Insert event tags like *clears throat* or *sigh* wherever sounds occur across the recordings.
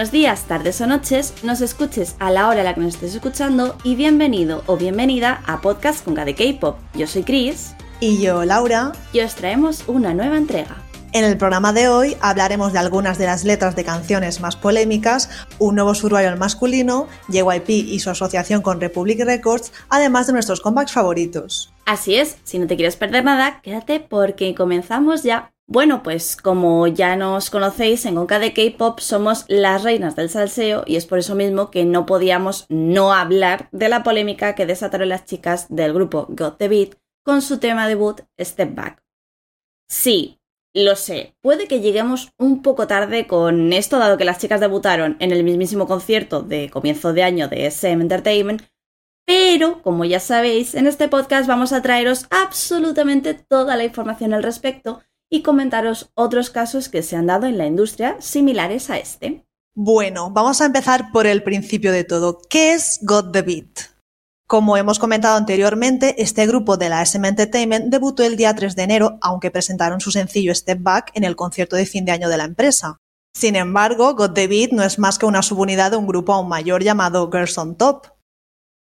Buenos días, tardes o noches, nos escuches a la hora a la que nos estés escuchando y bienvenido o bienvenida a Podcast con de K-Pop. Yo soy Chris. Y yo, Laura. Y os traemos una nueva entrega. En el programa de hoy hablaremos de algunas de las letras de canciones más polémicas, un nuevo survival masculino, JYP y su asociación con Republic Records, además de nuestros comebacks favoritos. Así es, si no te quieres perder nada, quédate porque comenzamos ya. Bueno, pues como ya nos conocéis, en Gonka de K-Pop somos las reinas del salseo y es por eso mismo que no podíamos no hablar de la polémica que desataron las chicas del grupo Got the Beat con su tema debut Step Back. Sí, lo sé, puede que lleguemos un poco tarde con esto, dado que las chicas debutaron en el mismísimo concierto de comienzo de año de SM Entertainment, pero como ya sabéis, en este podcast vamos a traeros absolutamente toda la información al respecto y comentaros otros casos que se han dado en la industria similares a este. Bueno, vamos a empezar por el principio de todo. ¿Qué es Got the Beat? Como hemos comentado anteriormente, este grupo de la SM Entertainment debutó el día 3 de enero, aunque presentaron su sencillo Step Back en el concierto de fin de año de la empresa. Sin embargo, God the Beat no es más que una subunidad de un grupo aún mayor llamado Girls on Top.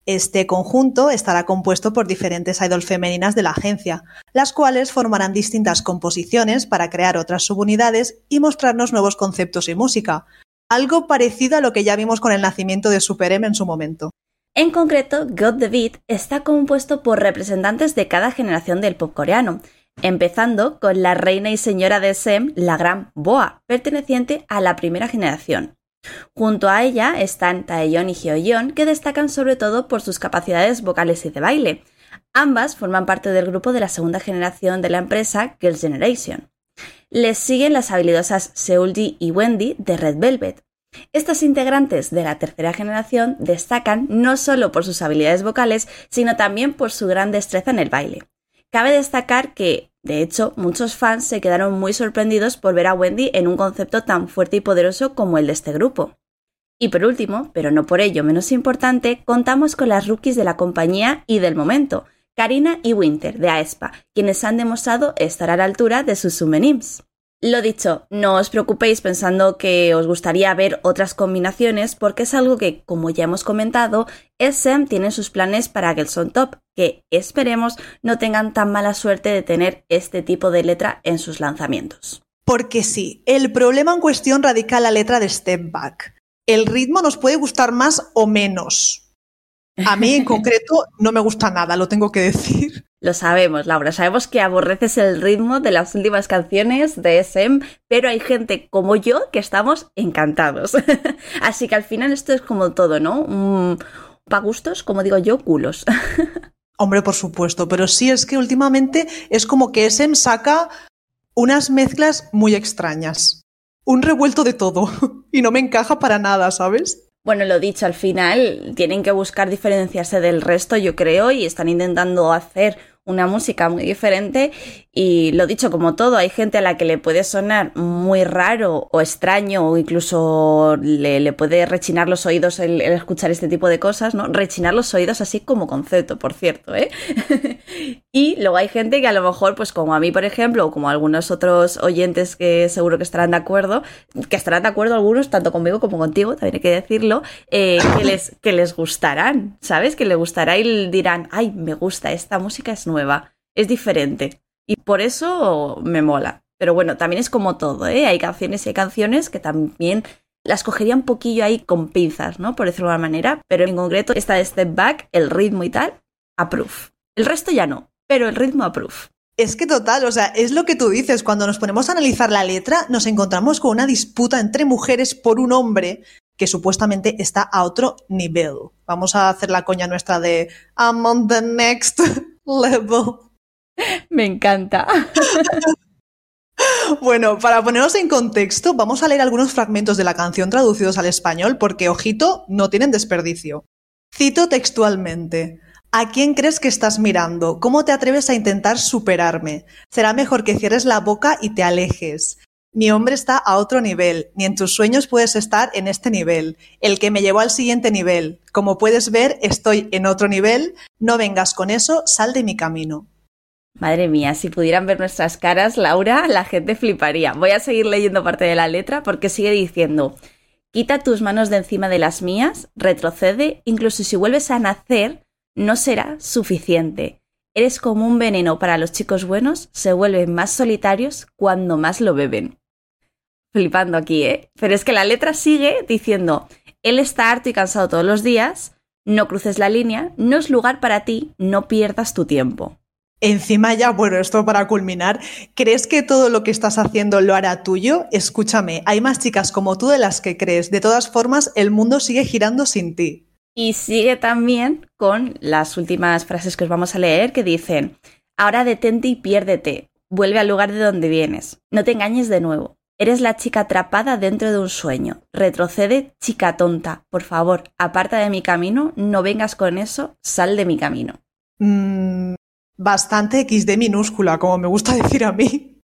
Este conjunto estará compuesto por diferentes idols femeninas de la agencia, las cuales formarán distintas composiciones para crear otras subunidades y mostrarnos nuevos conceptos y música, algo parecido a lo que ya vimos con el nacimiento de Super M en su momento. En concreto, God the Beat está compuesto por representantes de cada generación del pop coreano, empezando con la reina y señora de SM, la gran Boa, perteneciente a la primera generación. Junto a ella están Taeyeon y Hyoyeon, que destacan sobre todo por sus capacidades vocales y de baile. Ambas forman parte del grupo de la segunda generación de la empresa Girls' Generation. Les siguen las habilidosas Seulgi y Wendy de Red Velvet, estas integrantes de la tercera generación destacan no solo por sus habilidades vocales, sino también por su gran destreza en el baile. Cabe destacar que, de hecho, muchos fans se quedaron muy sorprendidos por ver a Wendy en un concepto tan fuerte y poderoso como el de este grupo. Y por último, pero no por ello menos importante, contamos con las rookies de la compañía y del momento, Karina y Winter de Aespa, quienes han demostrado estar a la altura de sus Sumenims. Lo dicho, no os preocupéis pensando que os gustaría ver otras combinaciones porque es algo que, como ya hemos comentado, SM tiene sus planes para Gelson Top, que esperemos no tengan tan mala suerte de tener este tipo de letra en sus lanzamientos. Porque sí, el problema en cuestión radica en la letra de Step Back. El ritmo nos puede gustar más o menos, a mí en concreto no me gusta nada, lo tengo que decir. *laughs* Lo sabemos, Laura, sabemos que aborreces el ritmo de las últimas canciones de SM, pero hay gente como yo que estamos encantados. *laughs* Así que al final esto es como todo, ¿no? Pa' gustos, como digo yo, culos. *laughs* Hombre, por supuesto, pero sí es que últimamente es como que SM saca unas mezclas muy extrañas. Un revuelto de todo. y no me encaja para nada, ¿sabes? Bueno, lo dicho, al final tienen que buscar diferenciarse del resto, yo creo, y están intentando hacer una música muy diferente y lo dicho como todo, hay gente a la que le puede sonar muy raro o extraño o incluso le, puede rechinar los oídos el, escuchar este tipo de cosas, ¿no? Rechinar los oídos así como concepto, por cierto, ¿eh? *laughs* y luego hay gente que a lo mejor, pues como a mí, por ejemplo, o como algunos otros oyentes que seguro que estarán de acuerdo, que estarán de acuerdo algunos, tanto conmigo como contigo, también hay que decirlo, eh, que, les, que les gustarán, ¿sabes? Que les gustará y dirán, ay, me gusta, esta música es nueva, es diferente. Y por eso me mola. Pero bueno, también es como todo, ¿eh? Hay canciones y hay canciones que también las cogería un poquillo ahí con pinzas, ¿no? Por decirlo de alguna manera. Pero en concreto, esta de Step Back, el ritmo y tal, approve. El resto ya no, pero el ritmo approve. Es que total, o sea, es lo que tú dices, cuando nos ponemos a analizar la letra, nos encontramos con una disputa entre mujeres por un hombre que supuestamente está a otro nivel. Vamos a hacer la coña nuestra de I'm on the next level. Me encanta. *laughs* Bueno, para ponernos en contexto, vamos a leer algunos fragmentos de la canción traducidos al español porque, ojito, no tienen desperdicio. Cito textualmente. ¿A quién crees que estás mirando? ¿Cómo te atreves a intentar superarme? Será mejor que cierres la boca y te alejes. Mi hombre está a otro nivel, ni en tus sueños puedes estar en este nivel, el que me llevó al siguiente nivel. Como puedes ver, estoy en otro nivel, no vengas con eso, sal de mi camino. Madre mía, si pudieran ver nuestras caras, Laura, la gente fliparía. Voy a seguir leyendo parte de la letra porque sigue diciendo, Quita tus manos de encima de las mías, retrocede, incluso si vuelves a nacer, no será suficiente. Eres como un veneno para los chicos buenos, se vuelven más solitarios cuando más lo beben. Flipando aquí, ¿eh? Pero es que la letra sigue diciendo, él está harto y cansado todos los días, no cruces la línea, no es lugar para ti, no pierdas tu tiempo. Encima ya, bueno, esto para culminar, ¿crees que todo lo que estás haciendo lo hará tuyo? Escúchame, hay más chicas como tú de las que crees. De todas formas, el mundo sigue girando sin ti. Y sigue también con las últimas frases que os vamos a leer que dicen, ahora detente y piérdete, vuelve al lugar de donde vienes, no te engañes de nuevo, eres la chica atrapada dentro de un sueño, retrocede, chica tonta, por favor, aparta de mi camino, no vengas con eso, sal de mi camino. Mm, bastante XD minúscula, como me gusta *laughs* decir a mí.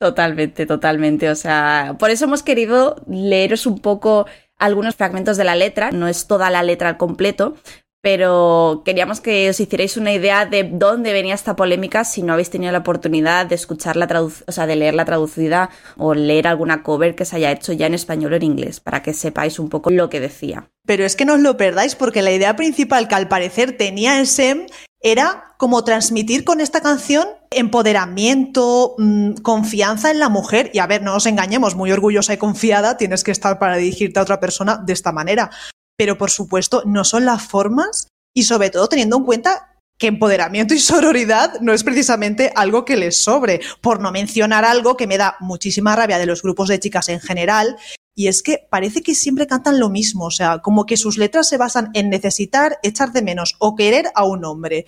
Totalmente, totalmente. O sea, por eso hemos querido leeros un poco algunos fragmentos de la letra, no es toda la letra al completo, pero queríamos que os hicierais una idea de dónde venía esta polémica si no habéis tenido la oportunidad de escuchar la o sea, de leer la traducida o leer alguna cover que se haya hecho ya en español o en inglés, para que sepáis un poco lo que decía. Pero es que no os lo perdáis porque la idea principal que al parecer tenía el SEM era como transmitir con esta canción empoderamiento, mm, confianza en la mujer. Y a ver, no nos engañemos, muy orgullosa y confiada tienes que estar para dirigirte a otra persona de esta manera. Pero por supuesto, no son las formas y sobre todo teniendo en cuenta que empoderamiento y sororidad no es precisamente algo que les sobre, por no mencionar algo que me da muchísima rabia de los grupos de chicas en general, y es que parece que siempre cantan lo mismo, o sea, como que sus letras se basan en necesitar, echar de menos o querer a un hombre.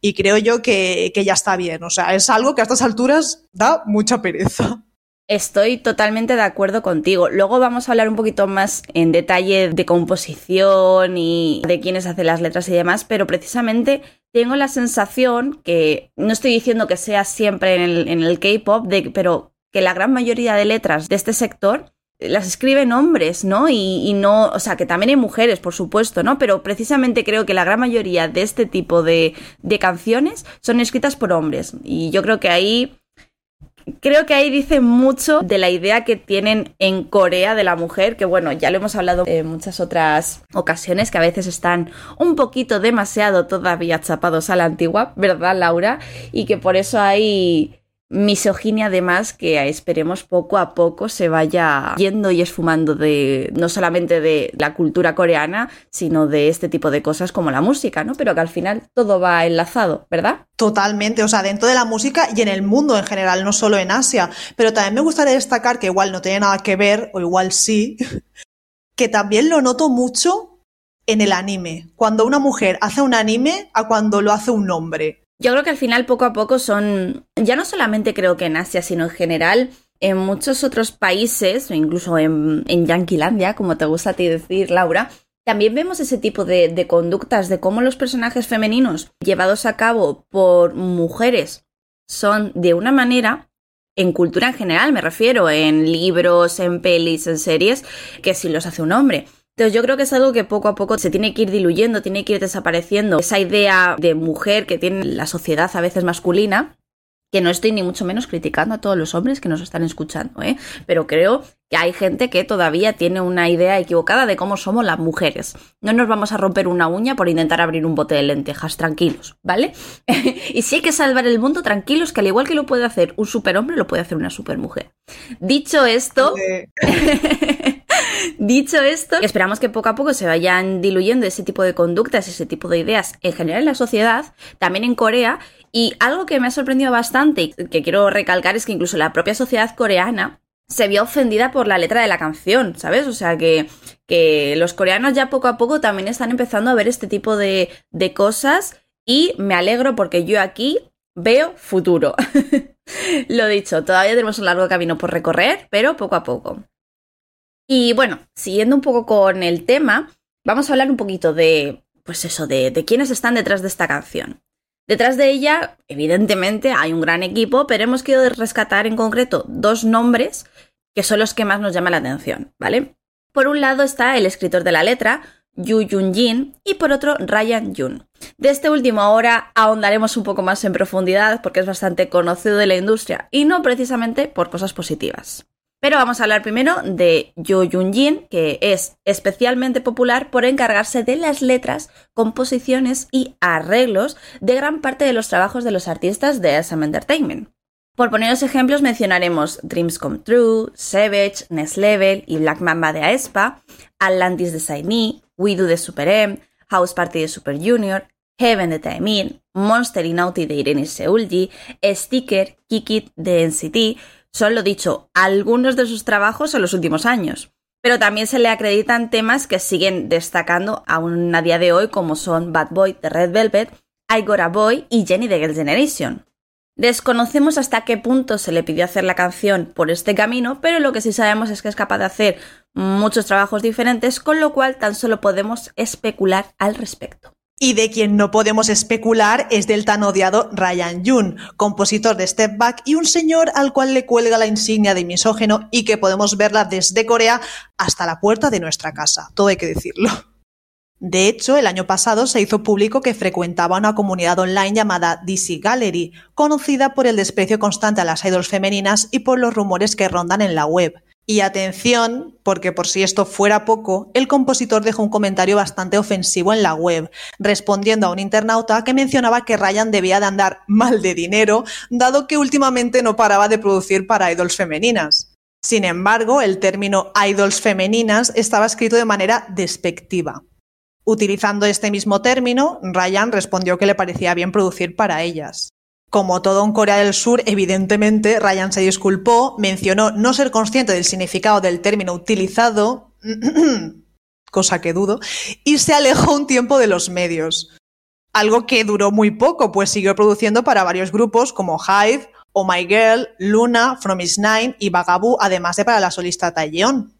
Y creo yo que, ya está bien, o sea, es algo que a estas alturas da mucha pereza. Estoy totalmente de acuerdo contigo. Luego vamos a hablar un poquito más en detalle de composición y de quiénes hacen las letras y demás, pero precisamente tengo la sensación que, no estoy diciendo que sea siempre en el, K-Pop, pero que la gran mayoría de letras de este sector las escriben hombres, ¿no? Y, no, o sea, que también hay mujeres, por supuesto, ¿no? Pero precisamente creo que la gran mayoría de este tipo de canciones son escritas por hombres. Y yo creo que ahí creo que ahí dice mucho de la idea que tienen en Corea de la mujer, que bueno, ya lo hemos hablado en muchas otras ocasiones, que a veces están un poquito demasiado todavía chapados a la antigua, ¿verdad, Laura? Y que por eso hay misoginia además que esperemos poco a poco se vaya yendo y esfumando de no solamente de la cultura coreana, sino de este tipo de cosas como la música, ¿no? Pero que al final todo va enlazado, ¿verdad? Totalmente, o sea, dentro de la música y en el mundo en general, no solo en Asia. Pero también me gustaría destacar que igual no tiene nada que ver, o igual sí, *laughs* que también lo noto mucho en el anime. Cuando una mujer hace un anime a cuando lo hace un hombre. Yo creo que al final poco a poco son, ya no solamente creo que en Asia, sino en general en muchos otros países, incluso en, en Yanquilandia, como te gusta a ti decir, Laura, también vemos ese tipo de, de, conductas de cómo los personajes femeninos llevados a cabo por mujeres son de una manera, en cultura en general me refiero, en libros, en pelis, en series, que si los hace un hombre. Entonces yo creo que es algo que poco a poco se tiene que ir diluyendo, tiene que ir desapareciendo. Esa idea de mujer que tiene la sociedad a veces masculina, que no estoy ni mucho menos criticando a todos los hombres que nos están escuchando, ¿eh? pero creo que hay gente que todavía tiene una idea equivocada de cómo somos las mujeres. No nos vamos a romper una uña por intentar abrir un bote de lentejas, tranquilos, ¿vale? *laughs* y si hay que salvar el mundo, tranquilos, que al igual que lo puede hacer un superhombre, lo puede hacer una supermujer. Dicho esto... *laughs* *laughs* Dicho esto, esperamos que poco a poco se vayan diluyendo ese tipo de conductas, ese tipo de ideas en general en la sociedad, también en Corea. Y algo que me ha sorprendido bastante y que quiero recalcar es que incluso la propia sociedad coreana se vio ofendida por la letra de la canción, ¿sabes? O sea que, que los coreanos ya poco a poco también están empezando a ver este tipo de, de cosas y me alegro porque yo aquí veo futuro. *laughs* Lo dicho, todavía tenemos un largo camino por recorrer, pero poco a poco. Y bueno, siguiendo un poco con el tema, vamos a hablar un poquito de, pues eso, de, quiénes están detrás de esta canción. Detrás de ella, evidentemente, hay un gran equipo, pero hemos querido rescatar en concreto dos nombres que son los que más nos llaman la atención, ¿vale? Por un lado está el escritor de la letra, Yu Jun Jin, y por otro Ryan Jun. De este último ahora ahondaremos un poco más en profundidad porque es bastante conocido de la industria y no precisamente por cosas positivas. Pero vamos a hablar primero de Yo Jun Jin, que es especialmente popular por encargarse de las letras, composiciones y arreglos de gran parte de los trabajos de los artistas de SM Entertainment. Por poneros ejemplos mencionaremos Dreams Come True, Savage, Next Level y Black Mamba de Aespa, Atlantis de Saini, We Do de Super M, House Party de Super Junior, Heaven de Taemin, Monster in Naughty de Irene Seulgi, Sticker, Kikit de NCT, son lo dicho, algunos de sus trabajos en los últimos años. Pero también se le acreditan temas que siguen destacando aún a día de hoy, como son Bad Boy de Red Velvet, I Got a Boy y Jenny de Girl Generation. Desconocemos hasta qué punto se le pidió hacer la canción por este camino, pero lo que sí sabemos es que es capaz de hacer muchos trabajos diferentes, con lo cual tan solo podemos especular al respecto. Y de quien no podemos especular es del tan odiado Ryan Jun, compositor de Step Back y un señor al cual le cuelga la insignia de misógeno y que podemos verla desde Corea hasta la puerta de nuestra casa, todo hay que decirlo. De hecho, el año pasado se hizo público que frecuentaba una comunidad online llamada DC Gallery, conocida por el desprecio constante a las idols femeninas y por los rumores que rondan en la web. Y atención, porque por si esto fuera poco, el compositor dejó un comentario bastante ofensivo en la web, respondiendo a un internauta que mencionaba que Ryan debía de andar mal de dinero, dado que últimamente no paraba de producir para idols femeninas. Sin embargo, el término idols femeninas estaba escrito de manera despectiva. Utilizando este mismo término, Ryan respondió que le parecía bien producir para ellas. Como todo en Corea del Sur, evidentemente, Ryan se disculpó, mencionó no ser consciente del significado del término utilizado, *clears throat* cosa que dudo, y se alejó un tiempo de los medios. Algo que duró muy poco, pues siguió produciendo para varios grupos como Hive, Oh My Girl, Luna, From Is Nine y Bagaboo, además de para la solista Taeyeon.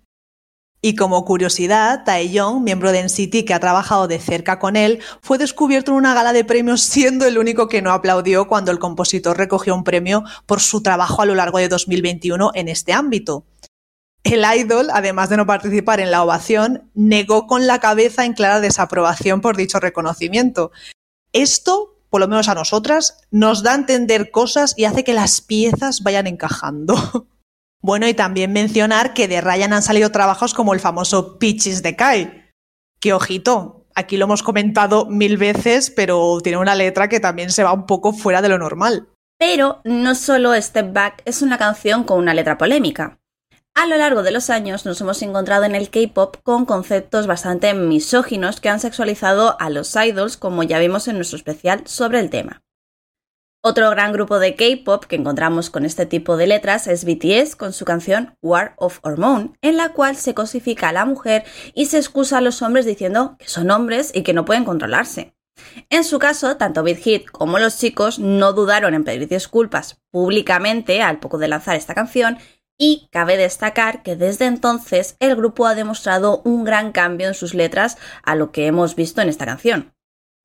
Y como curiosidad, Taeyong, miembro de NCT que ha trabajado de cerca con él, fue descubierto en una gala de premios siendo el único que no aplaudió cuando el compositor recogió un premio por su trabajo a lo largo de 2021 en este ámbito. El idol, además de no participar en la ovación, negó con la cabeza en clara desaprobación por dicho reconocimiento. Esto, por lo menos a nosotras, nos da a entender cosas y hace que las piezas vayan encajando. *laughs* Bueno, y también mencionar que de Ryan han salido trabajos como el famoso Pitches de Kai. Que ojito, aquí lo hemos comentado mil veces, pero tiene una letra que también se va un poco fuera de lo normal. Pero no solo Step Back es una canción con una letra polémica. A lo largo de los años nos hemos encontrado en el K-pop con conceptos bastante misóginos que han sexualizado a los idols, como ya vimos en nuestro especial sobre el tema. Otro gran grupo de K-pop que encontramos con este tipo de letras es BTS con su canción War of Hormone, en la cual se cosifica a la mujer y se excusa a los hombres diciendo que son hombres y que no pueden controlarse. En su caso, tanto Big Hit como los chicos no dudaron en pedir disculpas públicamente al poco de lanzar esta canción y cabe destacar que desde entonces el grupo ha demostrado un gran cambio en sus letras a lo que hemos visto en esta canción.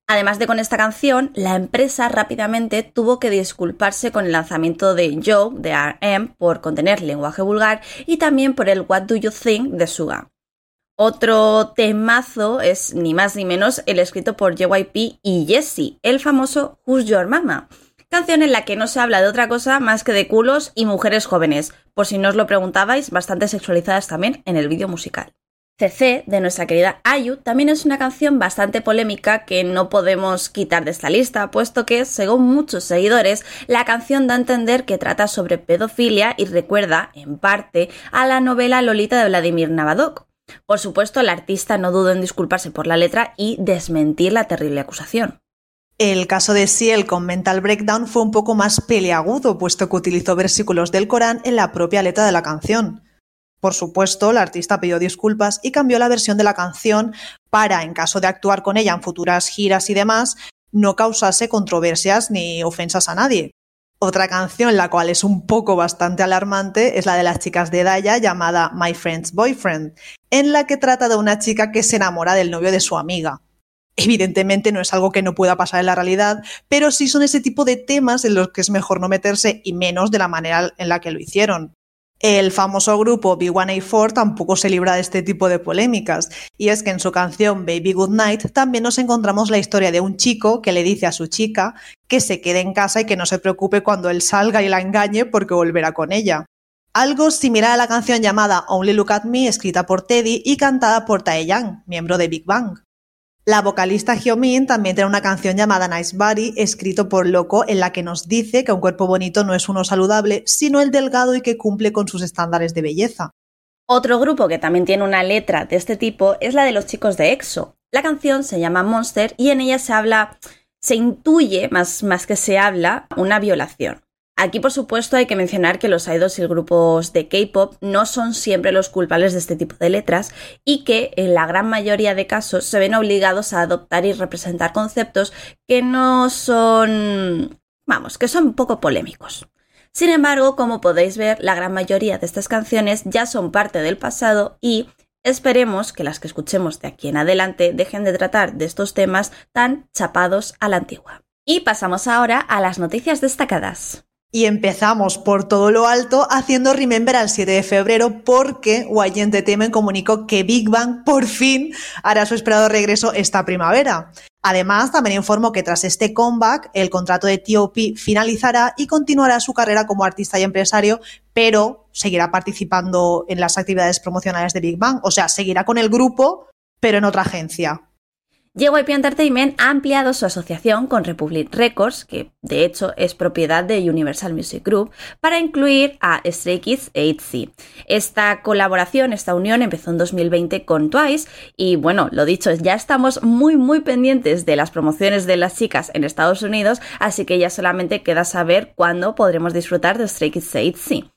Además de con esta canción, la empresa rápidamente tuvo que disculparse con el lanzamiento de Joe de RM por contener lenguaje vulgar y también por el What Do You Think de Suga. Otro temazo es ni más ni menos el escrito por JYP y Jessie, el famoso Who's Your Mama, canción en la que no se habla de otra cosa más que de culos y mujeres jóvenes, por si no os lo preguntabais, bastante sexualizadas también en el vídeo musical. CC de nuestra querida Ayu también es una canción bastante polémica que no podemos quitar de esta lista, puesto que, según muchos seguidores, la canción da a entender que trata sobre pedofilia y recuerda, en parte, a la novela Lolita de Vladimir Navadok. Por supuesto, el artista no dudó en disculparse por la letra y desmentir la terrible acusación. El caso de Ciel con Mental Breakdown fue un poco más peleagudo, puesto que utilizó versículos del Corán en la propia letra de la canción. Por supuesto, la artista pidió disculpas y cambió la versión de la canción para, en caso de actuar con ella en futuras giras y demás, no causase controversias ni ofensas a nadie. Otra canción, la cual es un poco bastante alarmante, es la de las chicas de Daya llamada My Friend's Boyfriend, en la que trata de una chica que se enamora del novio de su amiga. Evidentemente no es algo que no pueda pasar en la realidad, pero sí son ese tipo de temas en los que es mejor no meterse y menos de la manera en la que lo hicieron. El famoso grupo B1A4 tampoco se libra de este tipo de polémicas, y es que en su canción Baby Good Night también nos encontramos la historia de un chico que le dice a su chica que se quede en casa y que no se preocupe cuando él salga y la engañe porque volverá con ella. algo similar a la canción llamada Only Look at Me, escrita por Teddy y cantada por Taeyang, miembro de Big Bang. La vocalista Hyomin también tiene una canción llamada Nice Body, escrito por Loco, en la que nos dice que un cuerpo bonito no es uno saludable, sino el delgado y que cumple con sus estándares de belleza. Otro grupo que también tiene una letra de este tipo es la de los chicos de EXO. La canción se llama Monster y en ella se habla, se intuye, más, más que se habla, una violación. Aquí, por supuesto, hay que mencionar que los idols y grupos de K-pop no son siempre los culpables de este tipo de letras y que en la gran mayoría de casos se ven obligados a adoptar y representar conceptos que no son, vamos, que son poco polémicos. Sin embargo, como podéis ver, la gran mayoría de estas canciones ya son parte del pasado y esperemos que las que escuchemos de aquí en adelante dejen de tratar de estos temas tan chapados a la antigua. Y pasamos ahora a las noticias destacadas. Y empezamos por todo lo alto haciendo Remember al 7 de febrero porque YG Entertainment comunicó que Big Bang por fin hará su esperado regreso esta primavera. Además, también informó que tras este comeback, el contrato de T.O.P. finalizará y continuará su carrera como artista y empresario, pero seguirá participando en las actividades promocionales de Big Bang. O sea, seguirá con el grupo, pero en otra agencia. JYP Entertainment ha ampliado su asociación con Republic Records, que de hecho es propiedad de Universal Music Group, para incluir a Stray Kids e ITZY. Esta colaboración, esta unión empezó en 2020 con Twice y bueno, lo dicho, ya estamos muy muy pendientes de las promociones de las chicas en Estados Unidos, así que ya solamente queda saber cuándo podremos disfrutar de Stray Kids e ITZY.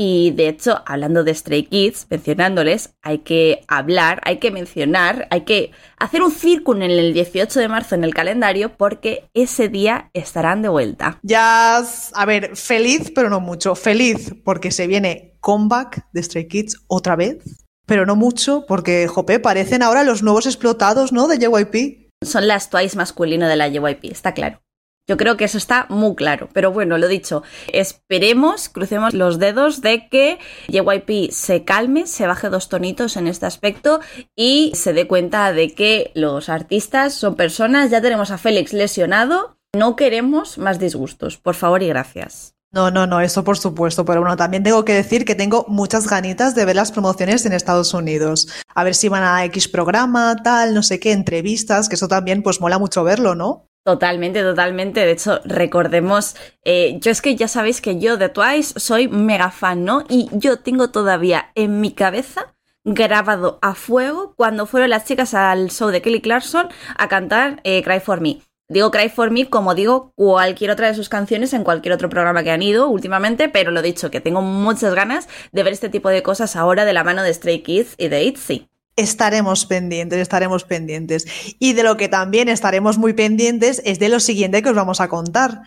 Y de hecho, hablando de Stray Kids, mencionándoles, hay que hablar, hay que mencionar, hay que hacer un círculo en el 18 de marzo en el calendario porque ese día estarán de vuelta. Ya, a ver, feliz, pero no mucho. Feliz porque se viene comeback de Stray Kids otra vez, pero no mucho porque, jope, parecen ahora los nuevos explotados, ¿no? De JYP. Son las Twice masculino de la JYP, está claro. Yo creo que eso está muy claro. Pero bueno, lo dicho, esperemos, crucemos los dedos de que JYP se calme, se baje dos tonitos en este aspecto y se dé cuenta de que los artistas son personas. Ya tenemos a Félix lesionado. No queremos más disgustos. Por favor y gracias. No, no, no, eso por supuesto, pero bueno, también tengo que decir que tengo muchas ganitas de ver las promociones en Estados Unidos. A ver si van a X programa, tal, no sé qué, entrevistas, que eso también pues mola mucho verlo, ¿no? Totalmente, totalmente. De hecho, recordemos, eh, yo es que ya sabéis que yo de Twice soy mega fan, ¿no? Y yo tengo todavía en mi cabeza grabado a fuego cuando fueron las chicas al show de Kelly Clarkson a cantar eh, Cry for Me. Digo Cry for Me como digo cualquier otra de sus canciones en cualquier otro programa que han ido últimamente, pero lo dicho, que tengo muchas ganas de ver este tipo de cosas ahora de la mano de Stray Kids y de ITZY estaremos pendientes, estaremos pendientes. Y de lo que también estaremos muy pendientes es de lo siguiente que os vamos a contar.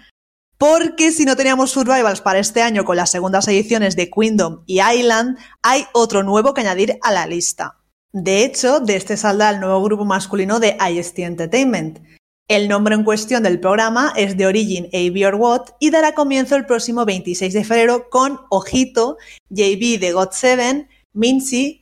Porque si no teníamos survivals para este año con las segundas ediciones de Kingdom y Island, hay otro nuevo que añadir a la lista. De hecho, de este saldrá el nuevo grupo masculino de IST Entertainment. El nombre en cuestión del programa es The Origin A.B. or What y dará comienzo el próximo 26 de febrero con, ojito, JB de God 7,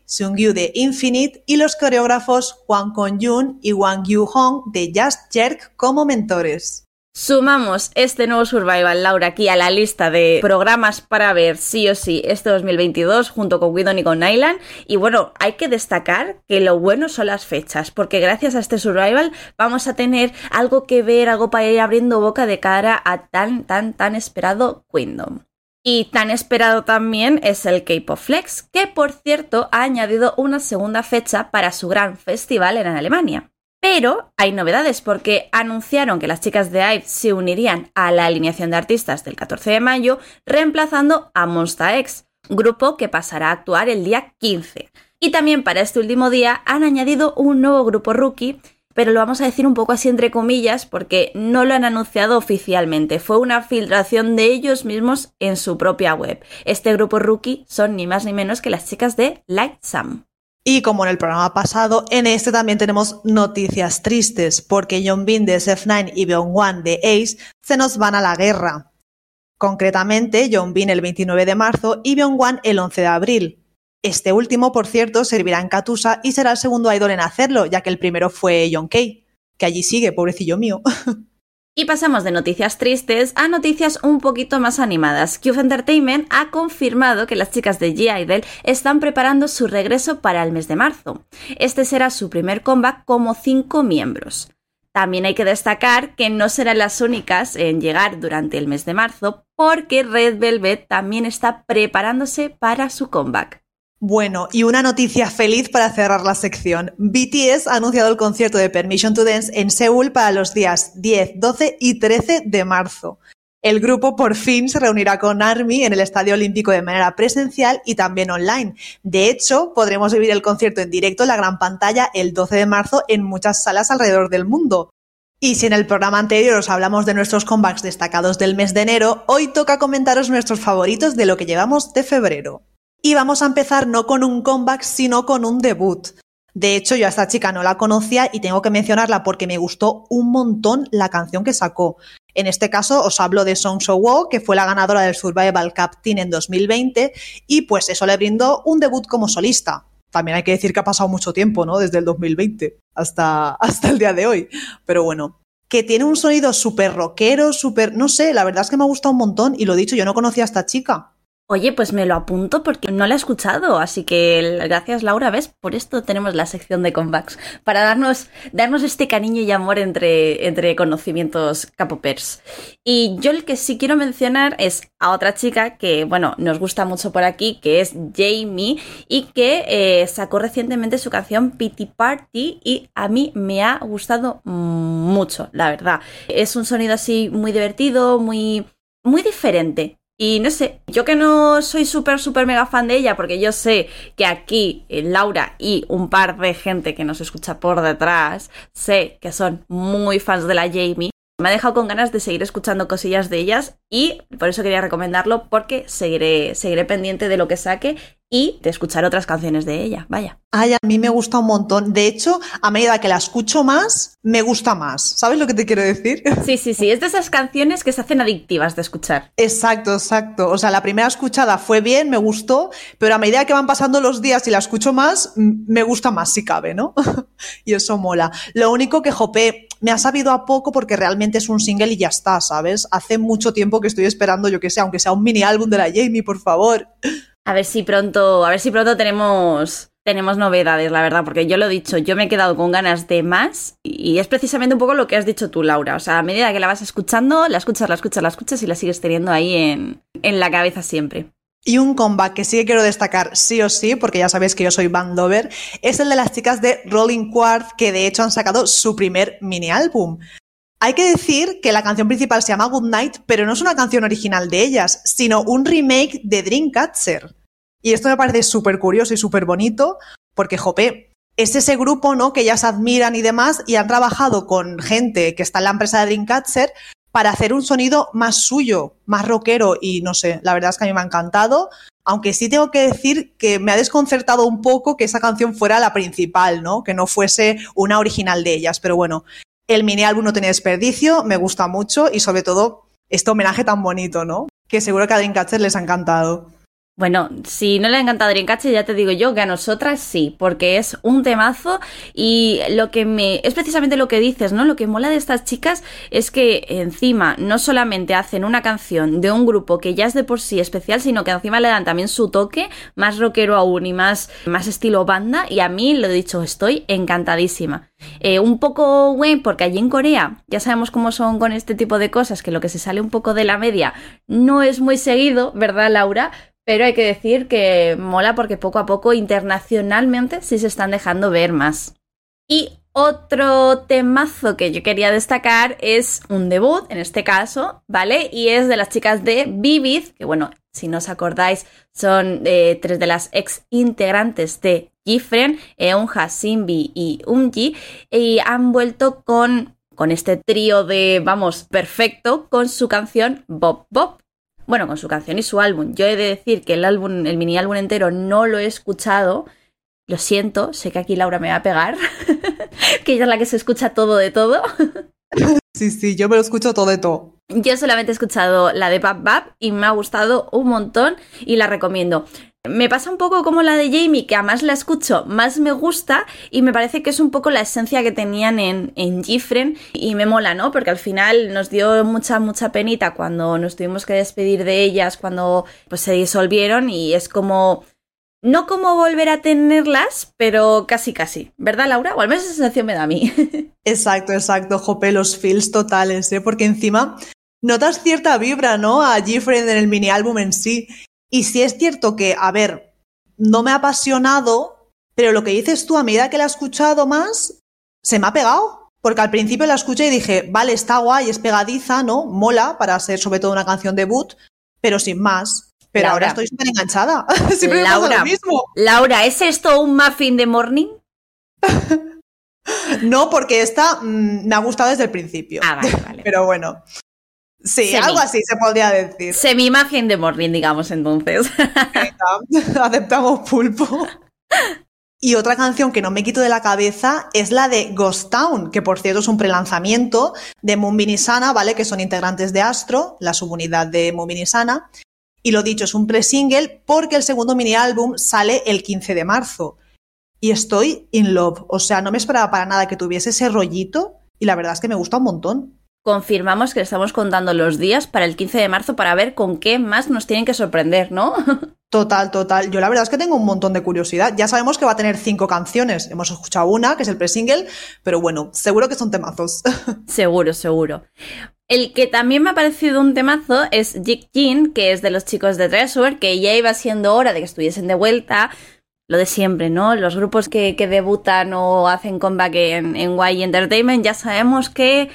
Seungyu de Infinite y los coreógrafos Hwang Kong-jun y Wang Yu-hong de Just Jerk como mentores. Sumamos este nuevo Survival, Laura, aquí a la lista de programas para ver sí o sí este 2022 junto con Widon y con Nyland. Y bueno, hay que destacar que lo bueno son las fechas, porque gracias a este Survival vamos a tener algo que ver, algo para ir abriendo boca de cara a tan, tan, tan esperado Kingdom. Y tan esperado también es el K-Pop Flex, que por cierto ha añadido una segunda fecha para su gran festival en Alemania. Pero hay novedades porque anunciaron que las chicas de IVE se unirían a la alineación de artistas del 14 de mayo, reemplazando a Monsta X, grupo que pasará a actuar el día 15. Y también para este último día han añadido un nuevo grupo rookie pero lo vamos a decir un poco así entre comillas porque no lo han anunciado oficialmente. Fue una filtración de ellos mismos en su propia web. Este grupo rookie son ni más ni menos que las chicas de Light Sam. Y como en el programa pasado, en este también tenemos noticias tristes, porque Bin de SF9 y Byung-Wan de Ace se nos van a la guerra. Concretamente, Bin el 29 de marzo y Byung-Wan el 11 de abril. Este último, por cierto, servirá en Katusa y será el segundo idol en hacerlo, ya que el primero fue John Kay, que allí sigue, pobrecillo mío. *laughs* Y pasamos de noticias tristes a noticias un poquito más animadas. Cube Entertainment ha confirmado que las chicas de G-Idol están preparando su regreso para el mes de marzo. Este será su primer comeback como cinco miembros. También hay que destacar que no serán las únicas en llegar durante el mes de marzo, porque Red Velvet también está preparándose para su comeback. Bueno, y una noticia feliz para cerrar la sección. BTS ha anunciado el concierto de Permission to Dance en Seúl para los días 10, 12 y 13 de marzo. El grupo por fin se reunirá con ARMY en el Estadio Olímpico de manera presencial y también online. De hecho, podremos vivir el concierto en directo en la gran pantalla el 12 de marzo en muchas salas alrededor del mundo. Y si en el programa anterior os hablamos de nuestros comebacks destacados del mes de enero, hoy toca comentaros nuestros favoritos de lo que llevamos de febrero. Y vamos a empezar no con un comeback, sino con un debut. De hecho, yo a esta chica no la conocía y tengo que mencionarla porque me gustó un montón la canción que sacó. En este caso os hablo de Song So Wo, que fue la ganadora del Survival Cup Teen en 2020 y pues eso le brindó un debut como solista. También hay que decir que ha pasado mucho tiempo, ¿no? Desde el 2020 hasta, hasta el día de hoy. Pero bueno, que tiene un sonido súper rockero, súper... No sé, la verdad es que me ha gustado un montón y lo dicho, yo no conocía a esta chica. Oye, pues me lo apunto porque no la he escuchado, así que gracias Laura, ¿ves? Por esto tenemos la sección de comebacks, para darnos, darnos este cariño y amor entre, entre conocimientos capopers. Y yo el que sí quiero mencionar es a otra chica que, bueno, nos gusta mucho por aquí, que es Jamie, y que eh, sacó recientemente su canción Pity Party y a mí me ha gustado mucho, la verdad. Es un sonido así muy divertido, muy muy diferente. Y no sé, yo que no soy súper, súper mega fan de ella, porque yo sé que aquí Laura y un par de gente que nos escucha por detrás, sé que son muy fans de la Jamie. Me ha dejado con ganas de seguir escuchando cosillas de ellas y por eso quería recomendarlo porque seguiré, seguiré pendiente de lo que saque y de escuchar otras canciones de ella. Vaya. Ay, a mí me gusta un montón. De hecho, a medida que la escucho más, me gusta más. ¿Sabes lo que te quiero decir? *laughs* Sí, sí, sí. Es de esas canciones que se hacen adictivas de escuchar. Exacto, exacto. O sea, la primera escuchada fue bien, me gustó, pero a medida que van pasando los días y la escucho más, me gusta más si cabe, ¿no? *laughs* y eso mola. Lo único que, Jope, me ha sabido a poco porque realmente es un single y ya está, ¿sabes? Hace mucho tiempo que estoy esperando, yo que sé, aunque sea un mini álbum de la Jamie, por favor. A ver si pronto, a ver si pronto tenemos novedades, la verdad, porque yo lo he dicho, yo me he quedado con ganas de más y es precisamente un poco lo que has dicho tú, Laura. O sea, a medida que la vas escuchando, la escuchas, la escuchas, la escuchas y la sigues teniendo ahí en, la cabeza siempre. Y un comeback que sí que quiero destacar sí o sí, porque ya sabéis que yo soy bandover, es el de las chicas de Rolling Quartz, que de hecho han sacado su primer mini álbum. Hay que decir que la canción principal se llama Good Night, pero no es una canción original de ellas, sino un remake de Dreamcatcher. Y esto me parece súper curioso y súper bonito, porque, jope, es ese grupo, ¿no? Que ellas admiran y demás, y han trabajado con gente que está en la empresa de Dreamcatcher para hacer un sonido más suyo, más rockero, y no sé, la verdad es que a mí me ha encantado. Aunque sí tengo que decir que me ha desconcertado un poco que esa canción fuera la principal, ¿no? Que no fuese una original de ellas. Pero bueno, el mini álbum no tiene desperdicio, me gusta mucho y sobre todo este homenaje tan bonito, ¿no? Que seguro que a Dreamcatcher les ha encantado. Bueno, si no le ha encantado Dreamcatcher, ya te digo yo que a nosotras sí, porque es un temazo y lo que me. es precisamente lo que dices, ¿no? Lo que mola de estas chicas es que encima no solamente hacen una canción de un grupo que ya es de por sí especial, sino que encima le dan también su toque más rockero aún y más, más estilo banda. Y a mí, lo he dicho, estoy encantadísima. Eh, un poco güey, porque allí en Corea ya sabemos cómo son con este tipo de cosas, que lo que se sale un poco de la media no es muy seguido, ¿verdad, Laura? Pero hay que decir que mola porque poco a poco internacionalmente sí se están dejando ver más. Y otro temazo que yo quería destacar es un debut, en este caso, ¿vale? Y es de las chicas de Vivid, que bueno, si no os acordáis, son eh, tres de las ex integrantes de Gifren, Eunha, Simbi y Umji, y han vuelto con, con este trío de, vamos, perfecto, con su canción Bob Bob bueno, con su canción y su álbum. Yo he de decir que el álbum, el mini álbum entero no lo he escuchado. Lo siento, sé que aquí Laura me va a pegar, *laughs* que ella es la que se escucha todo de todo. *laughs* Sí, sí, yo me lo escucho todo de todo. Yo solamente he escuchado la de Bab Bab y me ha gustado un montón y la recomiendo. Me pasa un poco como la de Jamie, que además la escucho, más me gusta y me parece que es un poco la esencia que tenían en, en Gifren y me mola, ¿no? Porque al final nos dio mucha, mucha penita cuando nos tuvimos que despedir de ellas, cuando pues se disolvieron y es como... No como volver a tenerlas, pero casi casi. ¿Verdad, Laura? O al menos esa sensación me da a mí. *laughs* Exacto, exacto. Jope, los feels totales, ¿eh? Porque encima notas cierta vibra, ¿no? A Gifren en el mini álbum en sí. Y sí es cierto que, a ver, no me ha apasionado, pero lo que dices tú, a medida que la he escuchado más, se me ha pegado. Porque al principio la escuché y dije, vale, está guay, es pegadiza, ¿no? Mola para ser sobre todo una canción debut, pero sin más. Pero Laura. ahora estoy súper enganchada. *laughs* Siempre me pasa Laura, lo mismo. Laura, ¿es esto un muffin de morning? *laughs* No, porque esta mm, me ha gustado desde el principio. Ah, vale, *laughs* vale. Pero bueno. Sí, Semi. algo así se podría decir. Semi-muffin de morning, digamos entonces. *laughs* Aceptamos pulpo. Y otra canción que no me quito de la cabeza es la de Ghost Town, que por cierto es un prelanzamiento de Moonbin y Sana, ¿vale? Que son integrantes de Astro, la subunidad de Moonbin y Sana. Y lo dicho, es un pre-single porque el segundo mini álbum sale el 15 de marzo. Y estoy in love. O sea, no me esperaba para nada que tuviese ese rollito y la verdad es que me gusta un montón. Confirmamos que le estamos contando los días para el 15 de marzo para ver con qué más nos tienen que sorprender, ¿no? *laughs* Total, total. Yo la verdad es que tengo un montón de curiosidad. Ya sabemos que va a tener cinco canciones. Hemos escuchado una, que es el pre-single, pero bueno, seguro que son temazos. *laughs* seguro, seguro. El que también me ha parecido un temazo es Jig Jin, que es de los chicos de Treasure, que ya iba siendo hora de que estuviesen de vuelta. Lo de siempre, ¿no? Los grupos que, que debutan o hacen comeback en, en Y Entertainment ya sabemos que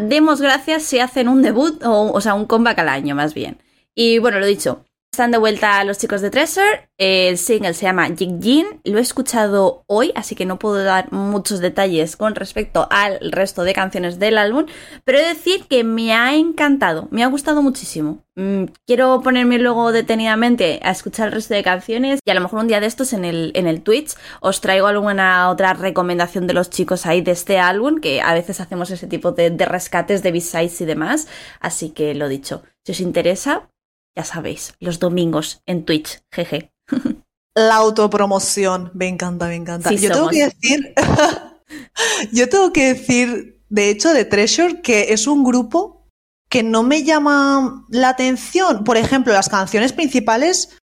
demos gracias si hacen un debut o, o sea, un comeback al año más bien. Y bueno, lo dicho, están de vuelta los chicos de Treasure. El single se llama Jig Jin. Lo he escuchado hoy, así que no puedo dar muchos detalles con respecto al resto de canciones del álbum. Pero he de decir que me ha encantado, me ha gustado muchísimo. Mm, quiero ponerme luego detenidamente a escuchar el resto de canciones y a lo mejor un día de estos en el, en el Twitch os traigo alguna otra recomendación de los chicos ahí de este álbum, que a veces hacemos ese tipo de, de rescates de B-sides y demás. Así que lo dicho, si os interesa, ya sabéis, los domingos en Twitch, jeje. *laughs* La autopromoción, me encanta, me encanta. Sí yo tengo que decir, *laughs* yo tengo que decir, de hecho, de Treasure, que es un grupo que no me llama la atención. Por ejemplo, las canciones principales,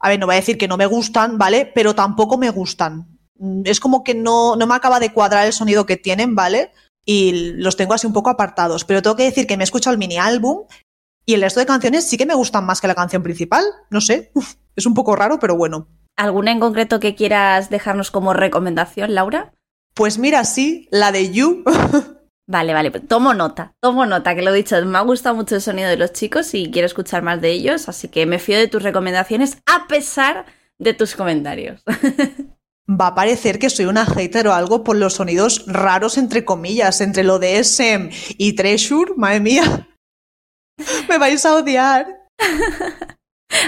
a ver, no voy a decir que no me gustan, ¿vale? Pero tampoco me gustan. Mm, Es como que no, no me acaba de cuadrar el sonido que tienen, ¿vale? Y los tengo así un poco apartados. Pero tengo que decir que me he escuchado el mini álbum y el resto de canciones sí que me gustan más que la canción principal. No sé, es un poco raro, pero bueno. ¿Alguna en concreto que quieras dejarnos como recomendación, Laura? Pues mira, sí, la de You. *laughs* Vale, vale, pues tomo nota, tomo nota, que lo he dicho, me ha gustado mucho el sonido de los chicos y quiero escuchar más de ellos, así que me fío de tus recomendaciones a pesar de tus comentarios. *laughs* Va a parecer que soy una hater o algo por los sonidos raros, entre comillas, entre lo de SM y Treasure. Madre mía, *laughs* me vais a odiar.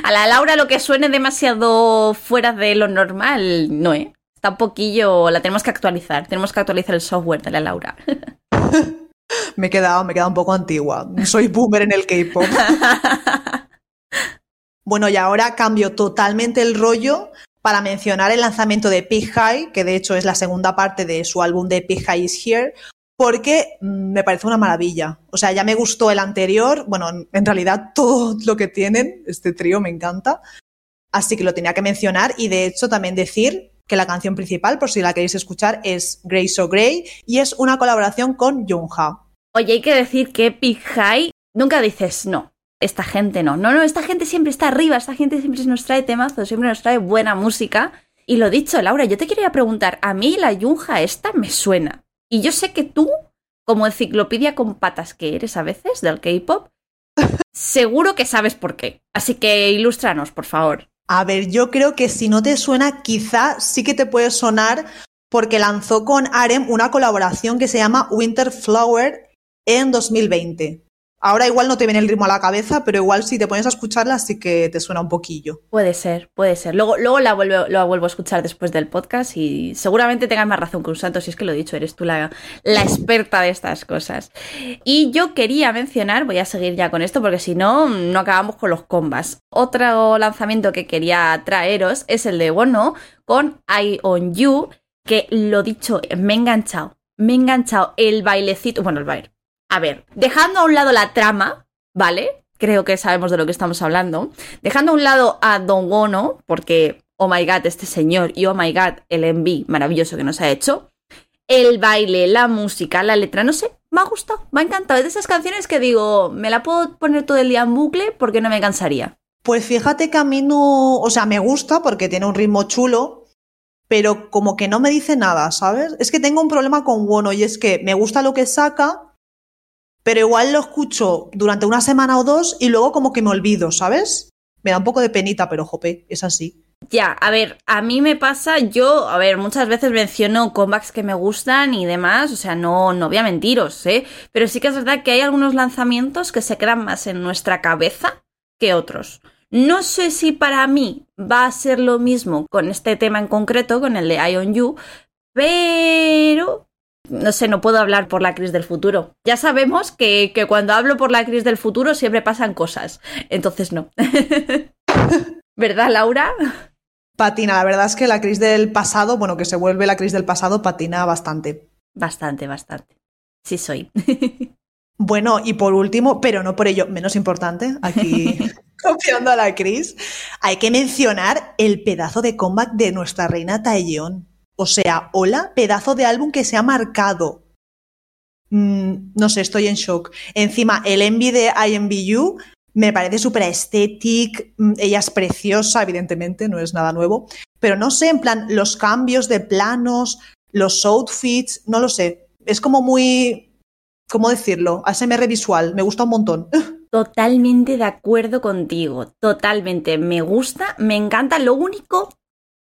A la Laura lo que suene demasiado fuera de lo normal, no, ¿eh? Está un poquillo, la tenemos que actualizar, tenemos que actualizar el software de la Laura. *laughs* Me he quedado, me he quedado un poco antigua. Soy boomer en el K-pop. *laughs* Bueno, y ahora cambio totalmente el rollo para mencionar el lanzamiento de Pig High, que de hecho es la segunda parte de su álbum de Pig High is Here, porque me parece una maravilla. O sea, ya me gustó el anterior, bueno, en realidad todo lo que tienen, este trío me encanta, así que lo tenía que mencionar y de hecho también decir que la canción principal, por si la queréis escuchar, es Grey So Grey y es una colaboración con Jungha. Oye, hay que decir que Big High nunca dices no. Esta gente no. No, no, esta gente siempre está arriba, esta gente siempre nos trae temazos, siempre nos trae buena música. Y lo dicho, Laura, yo te quería preguntar, a mí la Yunja esta me suena. Y yo sé que tú, como enciclopedia con patas que eres a veces del K-pop, *laughs* seguro que sabes por qué. Así que ilústranos, por favor. A ver, yo creo que si no te suena, quizá sí que te puede sonar porque lanzó con Arem una colaboración que se llama Winter Flower en 2020. Ahora igual no te viene el ritmo a la cabeza, pero igual si te pones a escucharla sí que te suena un poquillo. Puede ser, puede ser. Luego, luego la, vuelvo, la vuelvo a escuchar después del podcast y seguramente tengas más razón que un santo, si es que lo he dicho, eres tú la, la experta de estas cosas. Y yo quería mencionar, voy a seguir ya con esto porque si no, no acabamos con los combas. Otro lanzamiento que quería traeros es el de Bono con I On You, que lo dicho, me he enganchado. Me he enganchado el bailecito, bueno, el baile a ver, dejando a un lado la trama, ¿vale? Creo que sabemos de lo que estamos hablando. Dejando a un lado a Don Wono, porque, oh my god, este señor y oh my god, el enví maravilloso que nos ha hecho. El baile, la música, la letra, no sé, me ha gustado, me ha encantado. Es de esas canciones que digo, me la puedo poner todo el día en bucle porque no me cansaría. Pues fíjate que a mí no, o sea, me gusta porque tiene un ritmo chulo, pero como que no me dice nada, ¿sabes? Es que tengo un problema con Wono y es que me gusta lo que saca, pero igual lo escucho durante una semana o dos y luego como que me olvido, ¿sabes? Me da un poco de penita, pero jope, es así. Ya, a ver, a mí me pasa, yo, a ver, muchas veces menciono comebacks que me gustan y demás, o sea, no, no voy a mentiros, ¿eh? Pero sí que es verdad que hay algunos lanzamientos que se quedan más en nuestra cabeza que otros. No sé si para mí va a ser lo mismo con este tema en concreto, con el de Ion You, pero no sé, no puedo hablar por la crisis del futuro. Ya sabemos que, cuando hablo por la crisis del futuro siempre pasan cosas. Entonces no. *laughs* ¿Verdad, Laura? Patina, la verdad es que la crisis del pasado, bueno, que se vuelve la crisis del pasado, patina bastante. Bastante, bastante. Sí soy. *laughs* bueno, y por último, pero no por ello menos importante, aquí *laughs* copiando a la Cris, hay que mencionar el pedazo de comeback de nuestra reina Taeyeon. O sea, hola, pedazo de álbum que se ha marcado. Mm, no sé, estoy en shock. Encima, el envy de IMBU me parece súper estético. Mm, ella es preciosa, evidentemente, no es nada nuevo. Pero no sé, en plan, los cambios de planos, los outfits, no lo sé. Es como muy. ¿Cómo decirlo? ASMR visual. Me gusta un montón. *laughs* Totalmente de acuerdo contigo. Totalmente. Me gusta, me encanta. Lo único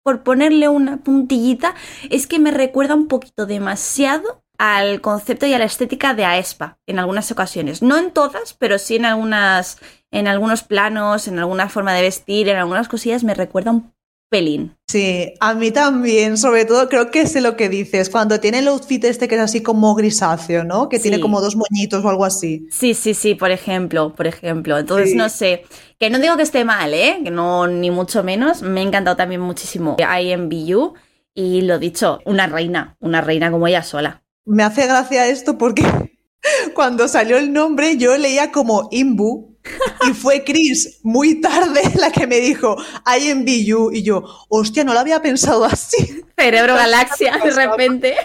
por ponerle una puntillita, es que me recuerda un poquito demasiado al concepto y a la estética de Aespa en algunas ocasiones. No en todas, pero sí en algunas, en algunos planos, en alguna forma de vestir, en algunas cosillas me recuerda un pelín. Sí, a mí también, sobre todo creo que sé lo que dices, cuando tiene el outfit este que es así como grisáceo, ¿no? Que tiene como dos moñitos o algo así. Sí, sí, sí, por ejemplo, por ejemplo. Entonces, no sé, que no digo que esté mal, ¿eh? Que no, ni mucho menos. Me ha encantado también muchísimo IMBU y lo dicho, una reina, una reina como ella sola. Me hace gracia esto porque *laughs* cuando salió el nombre yo leía como Imbu y fue Chris muy tarde *laughs* la que me dijo, I envy you. Y yo, hostia, no lo había pensado así. *laughs* Cerebro galaxia, de repente.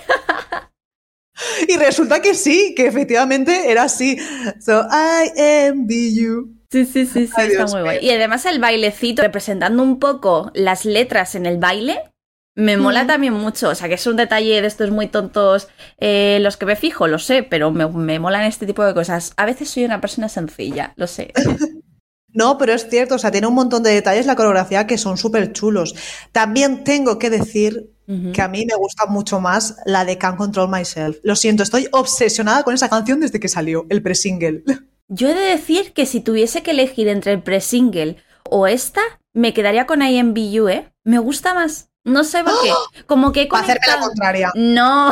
Y resulta que sí, que efectivamente era así. So, I envy you. Sí, sí, sí, sí, está muy guay. Y además el bailecito, representando un poco las letras en el baile, me mola también mucho, o sea que es un detalle de estos muy tontos eh, los que me fijo, lo sé, pero me, me molan este tipo de cosas. A veces soy una persona sencilla, lo sé. *laughs* No, pero es cierto, o sea, tiene un montón de detalles la coreografía que son súper chulos. También tengo que decir que a mí me gusta mucho más la de Can't Control Myself. Lo siento, estoy obsesionada con esa canción desde que salió, el pre-single. *laughs* Yo he de decir que si tuviese que elegir entre el pre-single o esta, me quedaría con IMBU, ¿eh? Me gusta más. No sé por qué. ¡Ah! Como que he hacerme la contraria. No.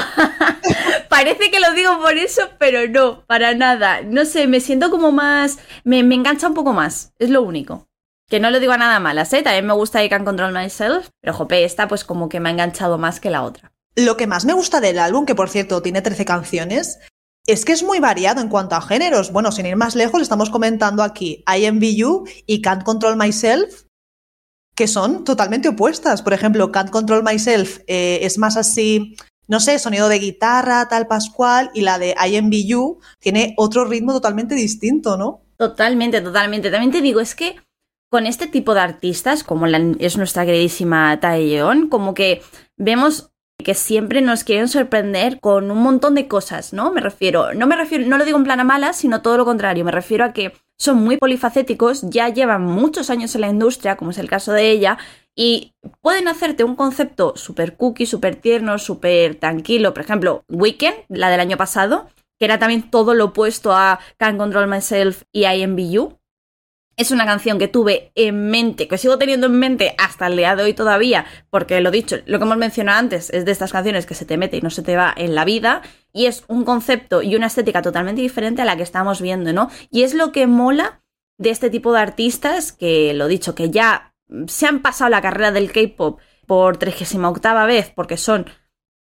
*laughs* Parece que lo digo por eso, pero no, para nada. No sé, me siento como más. Me, engancha un poco más. Es lo único. Que no lo digo a nada malas, ¿eh? También me gusta I Can Control Myself. Pero jope, esta pues como que me ha enganchado más que la otra. Lo que más me gusta del álbum, que por cierto tiene 13 canciones, es que es muy variado en cuanto a géneros. Bueno, sin ir más lejos, estamos comentando aquí I Envy You y Can't Control Myself, que son totalmente opuestas. Por ejemplo, Can't Control Myself eh, es más así, no sé, sonido de guitarra, tal pascual, y la de I Am You tiene otro ritmo totalmente distinto, ¿no? Totalmente, totalmente. También te digo, es que con este tipo de artistas, como es nuestra queridísima Taeyeon, como que vemos que siempre nos quieren sorprender con un montón de cosas, ¿no? Me refiero, no me refiero, no lo digo en plan a malas, sino todo lo contrario, me refiero a que son muy polifacéticos, ya llevan muchos años en la industria, como es el caso de ella, y pueden hacerte un concepto súper cookie, súper tierno, súper tranquilo. Por ejemplo, Weekend, la del año pasado, que era también todo lo opuesto a Can't Control Myself y I Am You. Es una canción que tuve en mente, que sigo teniendo en mente hasta el día de hoy todavía, porque lo dicho, lo que hemos mencionado antes es de estas canciones que se te mete y no se te va en la vida, y es un concepto y una estética totalmente diferente a la que estamos viendo, ¿no? Y es lo que mola de este tipo de artistas que, lo dicho, que ya se han pasado la carrera del K-pop por 38 octava vez, porque son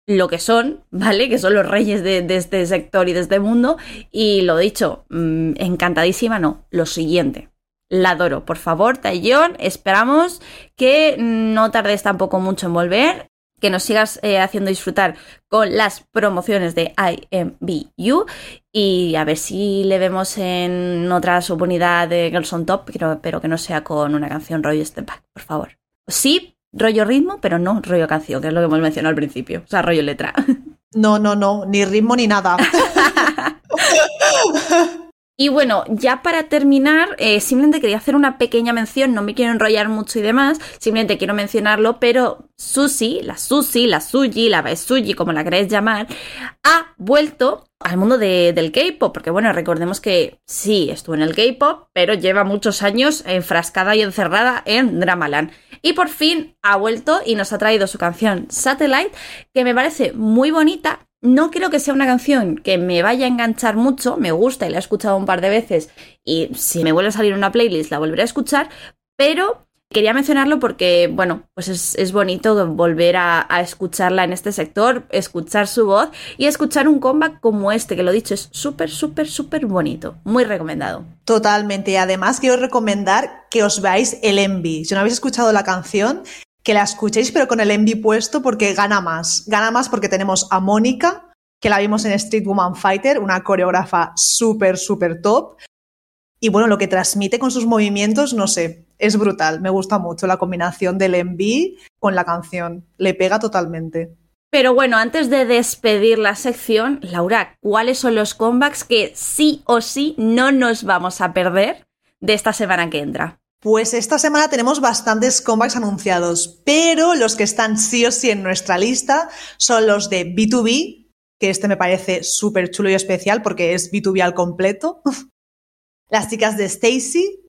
lo que son, ¿vale? Que son los reyes de, este sector y de este mundo. Y lo dicho, mm, encantadísima, no. Lo siguiente. La adoro. Por favor, Taeyeon, esperamos que no tardes tampoco mucho en volver. Que nos sigas eh, haciendo disfrutar con las promociones de IMBU y a ver si le vemos en otra subunidad de Girls on Top, pero, pero que no sea con una canción rollo Step Back, por favor. Sí, rollo ritmo, pero no rollo canción, que es lo que hemos mencionado al principio. O sea, rollo letra. No, no, no, ni ritmo ni nada. *laughs* Y bueno, ya para terminar, eh, simplemente quería hacer una pequeña mención, no me quiero enrollar mucho y demás, simplemente quiero mencionarlo, pero Susi, la Susi, la Suji, la Suji, como la queréis llamar, ha vuelto al mundo del K-pop, porque bueno, recordemos que sí, estuvo en el K-pop, pero lleva muchos años enfrascada y encerrada en Dramaland. Y por fin ha vuelto y nos ha traído su canción Satellite, que me parece muy bonita, no creo que sea una canción que me vaya a enganchar mucho, me gusta y la he escuchado un par de veces y si me vuelve a salir una playlist la volveré a escuchar, pero quería mencionarlo porque, bueno, pues es, bonito volver a, escucharla en este sector, escuchar su voz y escuchar un comeback como este, que lo dicho, es súper, súper, súper bonito, muy recomendado. Totalmente, y además quiero recomendar que os veáis el Envy. Si no habéis escuchado la canción, que la escuchéis, pero con el envy puesto porque gana más. Gana más porque tenemos a Mónica, que la vimos en Street Woman Fighter, una coreógrafa súper, súper top. Y bueno, lo que transmite con sus movimientos, no sé, es brutal. Me gusta mucho la combinación del envy con la canción. Le pega totalmente. Pero bueno, antes de despedir la sección, Laura, ¿cuáles son los comebacks que sí o sí no nos vamos a perder de esta semana que entra? Pues esta semana tenemos bastantes comebacks anunciados, pero los que están sí o sí en nuestra lista son los de B2B, que este me parece súper chulo y especial porque es B2B al completo. *laughs* Las chicas de Stacy,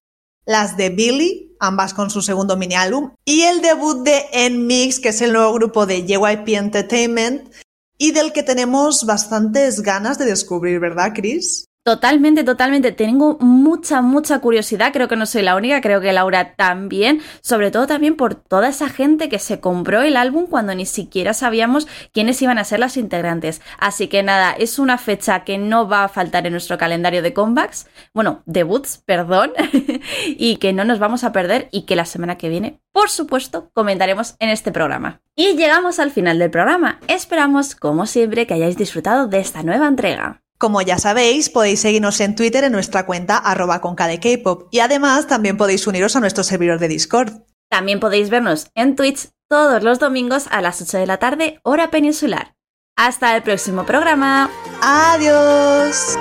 las de Billy, ambas con su segundo mini álbum, y el debut de N-Mix, que es el nuevo grupo de JYP Entertainment, y del que tenemos bastantes ganas de descubrir, ¿verdad, Chris? Totalmente, totalmente. Tengo mucha, mucha curiosidad. Creo que no soy la única, creo que Laura también. Sobre todo también por toda esa gente que se compró el álbum cuando ni siquiera sabíamos quiénes iban a ser las integrantes. Así que nada, es una fecha que no va a faltar en nuestro calendario de comebacks. Bueno, debuts, perdón. *laughs* y que no nos vamos a perder y que la semana que viene, por supuesto, comentaremos en este programa. Y llegamos al final del programa. Esperamos, como siempre, que hayáis disfrutado de esta nueva entrega. Como ya sabéis, podéis seguirnos en Twitter en nuestra cuenta arroba pop y además también podéis uniros a nuestro servidor de Discord. También podéis vernos en Twitch todos los domingos a las 8 de la tarde, hora peninsular. Hasta el próximo programa. Adiós.